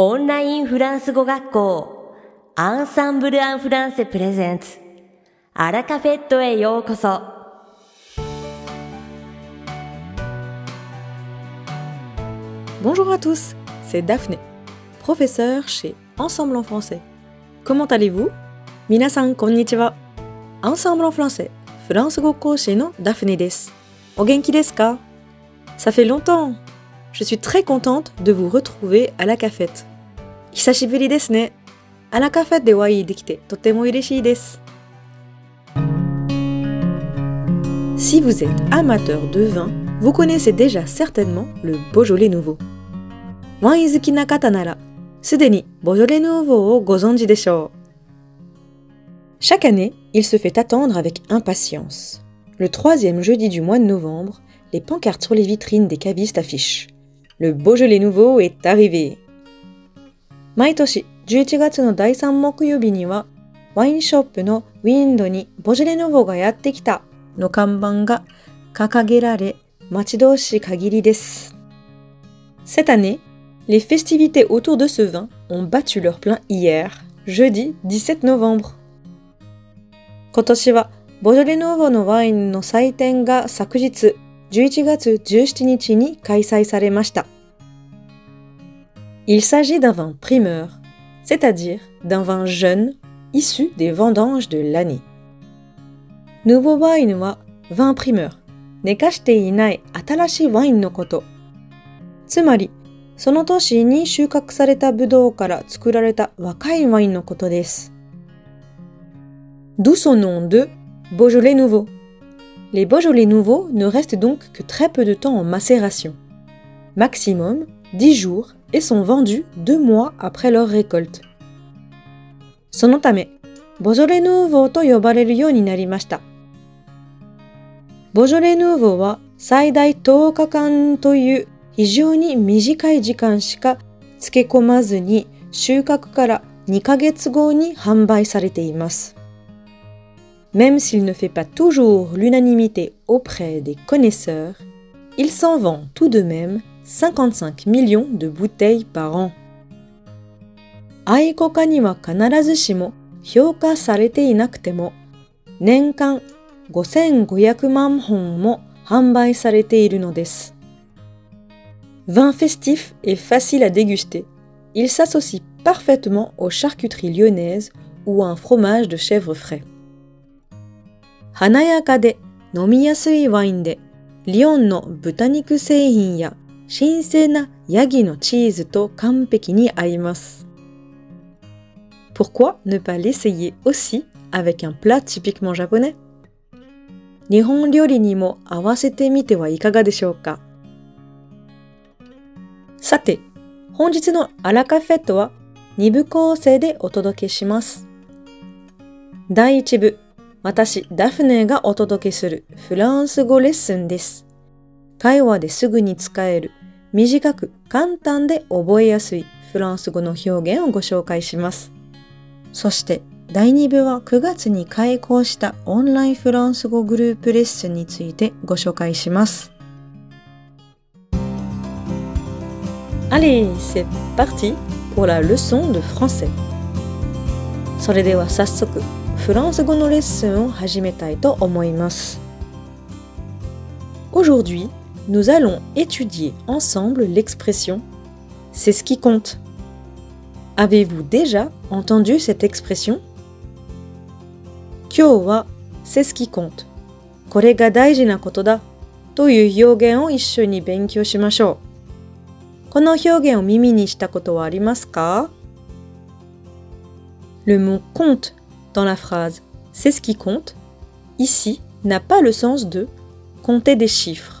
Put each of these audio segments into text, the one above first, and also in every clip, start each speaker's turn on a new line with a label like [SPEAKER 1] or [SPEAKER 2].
[SPEAKER 1] オンラインフランス語学校アンサンブル・アン・フランセプレゼンツアラカフェットへようこそ
[SPEAKER 2] Bonjour à tous, c'est Daphné, professeure chez Ensemble en français. Comment allez-vous 皆さんこんにちは。Ensemble en français, フランス語講師の Daphné です。お元気ですか Ça fait longtemps. Je suis très contente de vous retrouver à la cafette. 久しぶりですね。あらカフェでお会いできてとても嬉しいです。Si vous êtes amateur de vin, vous connaissez déjà certainement le Beaujolais Nouveau. ワイン好きな方なら、すでにボジョレ・ヌーヴォーをご存知でしょう。Chaque année, il se fait attendre avec impatience. Le troisième jeudi du mois de novembre, les pancartes sur les vitrines des cavistes affichent Le Beaujolais Nouveau est arrivé. 毎年11月の第3木曜日には、ワインショップのウィンドにボジョレ・ヌーヴォーがやってきたの看板が掲げられ、待ち遠しい限りです。Cette année, les festivités autour de ce vin ont battu leur plein hier, jeudi 17 novembre. 今年はボジョレ・ヌーヴォーのワインの祭典が昨日11月17日に開催されました。Il s'agit d'un vin primeur, c'est-à-dire d'un vin jeune issu des vendanges de l'année. ヌーボーワインは vin primeur、寝かしていない新しいワインのこと。つまり、その年に収穫されたブドウから作られた若いワインのことです。D'où son nom de Beaujolais Nouveau. Les Beaujolais Nouveaux ne restent donc que très peu de temps en macération. Maximum 10 jours et sont vendus deux mois après leur récolte. そのため、ボジョレ・ヌーヴォーと呼ばれるようになりました。ボジョレ・ヌーヴォーは最大10日間という非常に短い時間しか漬け込まずに収穫から2ヶ月後に販売されています。Même s'il ne fait pas toujours l'unanimité auprès des connaisseurs, il s'en vend tout de même 55 millions de bouteilles par an. 愛好家には必ずしも評価されていなくても、年間5500万本も販売されているのです。Vin festif et facile à déguster. Il s'associe parfaitement aux charcuteries lyonnaises ou à un fromage de chèvre frais. 華やかで飲みやすいワ 新鮮なヤギのチーズと完璧に合います。Pourquoi ne pas l'essayer aussi avec un plat typiquement japonais? 日本料理にも合わせてみてはいかがでしょうか？さて、本日のアラカフェットは2部構成でお届けします。第1部、私、ダフネがお届けするフランス語レッスンです。会話ですぐに使える、短く簡単で覚えやすいフランス語の表現をご紹介します。そして、第2部は9月に開講したオンラインフランス語グループレッスンについてご紹介します。Allez, c'est parti pour la leçon de français. それでは早速、フランス語のレッスンを始めたいと思います。Aujourd'hui, nous allons étudier ensemble l'expression C'est ce qui compte. Avez-vous déjà entendu cette expression Kyo wa c'est ce qui compte. Kore ga daiji na koto da. To iu hyougen ni benkyou shimashou. Kono hyougen o mimi ni? Le mot compte dans la phrase c'est ce qui compte ici n'a pas le sens de compter des chiffres.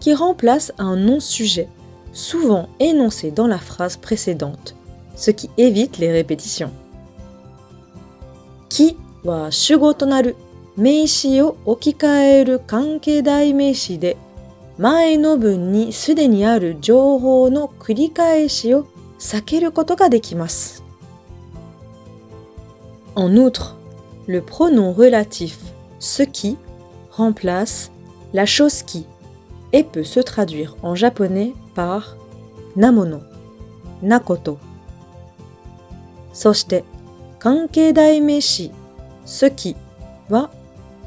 [SPEAKER 2] qui remplace un non-sujet, souvent énoncé dans la phrase précédente, ce qui évite les répétitions. Ki wa shugo tonaru meishi o okikaeru kanke daimeishi de mae no bun ni sude ni aru jouhou no kurikaeshi o sakeru koto ga dekimasu. En outre, le pronom relatif ce qui remplace la chose qui et peut se traduire en japonais par namono, nakoto. Soshite, kankei daimeshi, ce qui, wa,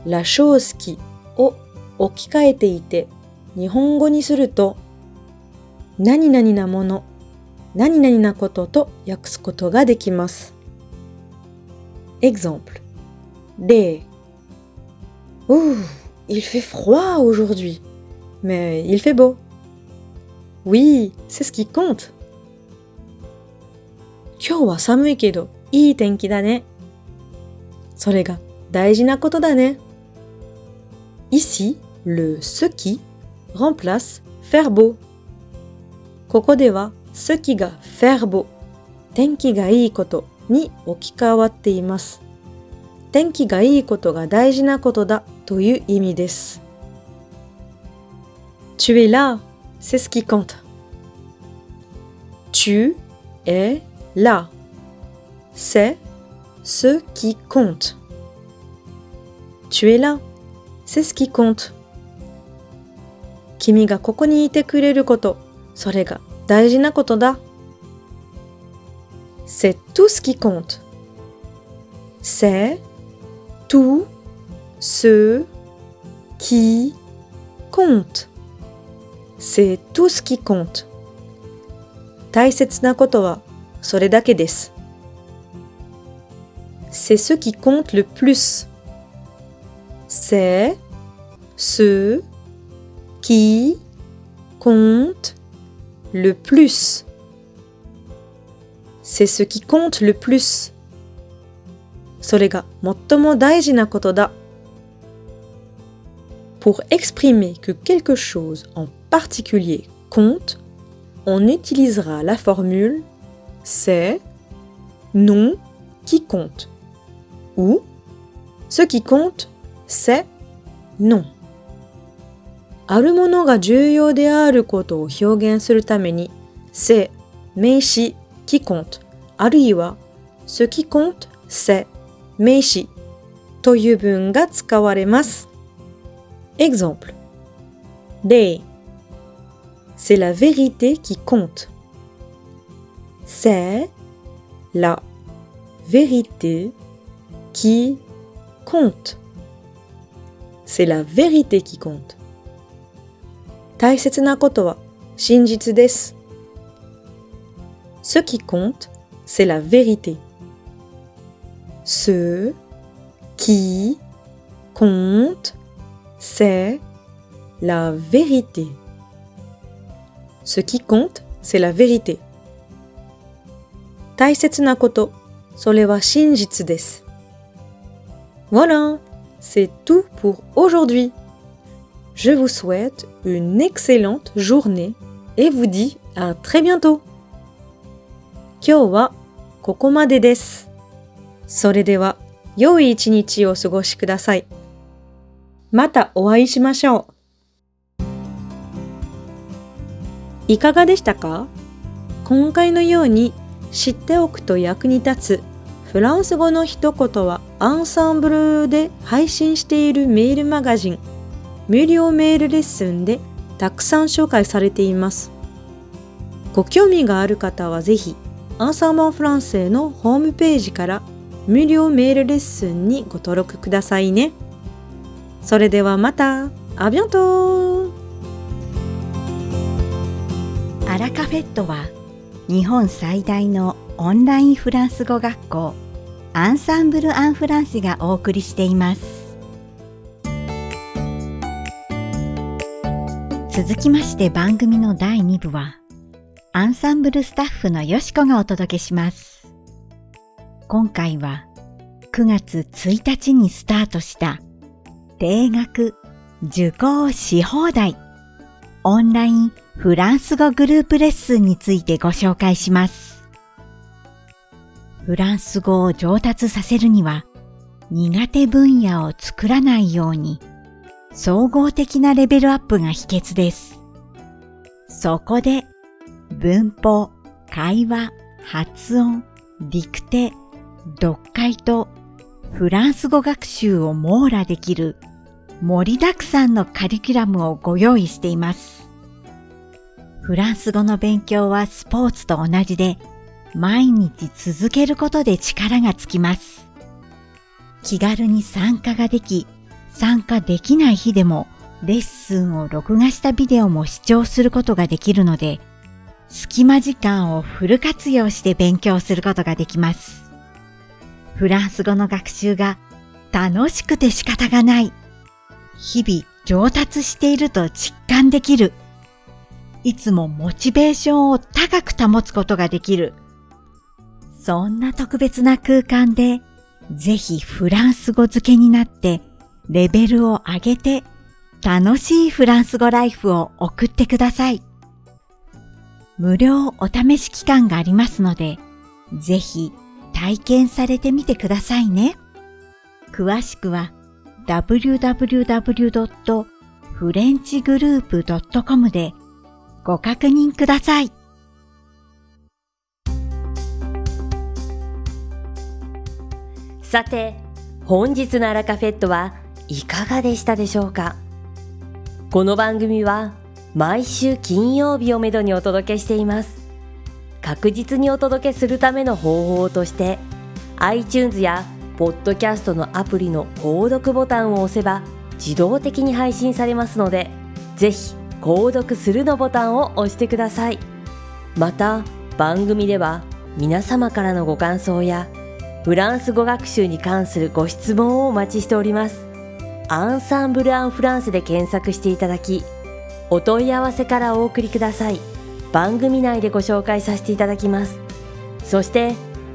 [SPEAKER 2] la chose qui, o, okikaete ite, nihongo ni suru to, nani nani na mono, nani nani na koto to yakusu koto ga dekimasu. Exemple. Des. Ouh, il fait froid aujourd'hui. Mais il fait beau. Oui, c'est ce qui compte. 今日は寒いけどいい天気だね。それが大事なことだね。Ici, le ce qui remplace faire beau. ここでは ce qui が faire beau 天気がいいことに置き換わっています。天気がいいことが大事なことだという意味です。Tu es là, c'est ce qui compte. Tu es là. C'est ce qui compte. Tu es là. C'est ce qui compte. 君がここにいてくれること、それが大事なことだ。C'est tout ce qui compte. C'est tout ce qui compte. C'est tout ce qui compte. 大切なことはそれだけです。C'est ce qui compte le plus. C'est ce qui compte le plus. C'est ce qui compte le plus. それが最も大事なことだ。Pour exprimer que quelque chose en particulier compte, on utilisera la formule c'est non qui compte ou ce qui compte c'est non あるものが重要であることを表現するために c'est 名詞 qui compte あるいは ce qui compte c'est 名詞という文が使われます。Exemple Day C'est la vérité qui compte. C'est la vérité qui compte. C'est la vérité qui compte. 大切なことは真実です。Ce qui compte, c'est la vérité. Ce qui compte, c'est la vérité. Ce qui compte, c'est la vérité. 大切なこと、それは真実です。Voilà, c'est tout pour aujourd'hui. Je vous souhaite une excellente journée et vous dis à très bientôt. 今日はここまでです。それでは、良い一日をお過ごしください。またお会いしましょう。 いかがでしたか？今回のように知っておくと役に立つフランス語の一言はアンサンブルで配信しているメールマガジン無料メールレッスンでたくさん紹介されています。ご興味がある方はぜひアンサーマンフランセのホームページから無料メールレッスンにご登録くださいね。それではまたアビョント
[SPEAKER 1] カフェットは日本最大のオンラインフランス語学校アンサンブル・アン・フランスがお送りしています。続きまして番組の第2部はアンサンブルスタッフのよしこがお届けします。今回は9月1日にスタートした定額受講し放題。オンラインフランス語グループレッスンについてご紹介します。フランス語を上達させるには苦手分野を作らないように総合的なレベルアップが秘訣です。そこで文法、会話、発音、ディクテ、読解とフランス語学習を網羅できる盛りだくさんのカリキュラムをご用意しています。フランス語の勉強はスポーツと同じで毎日続けることで力がつきます。気軽に参加ができ、参加できない日でもレッスンを録画したビデオも視聴することができるので、隙間時間をフル活用して勉強することができます。フランス語の学習が楽しくて仕方がない。日々上達していると実感できる。いつもモチベーションを高く保つことができる。そんな特別な空間で、ぜひフランス語付けになって、レベルを上げて、楽しいフランス語ライフを送ってください。無料お試し期間がありますので、ぜひ体験されてみてくださいね。詳しくは www.frenchgroup.com でご確認ください。
[SPEAKER 3] さて、本日のアラカフェットはいかがでしたでしょうか？この番組は毎週金曜日をめどにお届けしています。確実にお届けするための方法として iTunes やポッドキャストのアプリの購読ボタンを押せば自動的に配信されますのでぜひ購読するのボタンを押してください。また番組では皆様からのご感想やフランス語学習に関するご質問をお待ちしております。アンサンブル・アン・フランスで検索していただきお問い合わせからお送りください。番組内でご紹介させていただきます。そして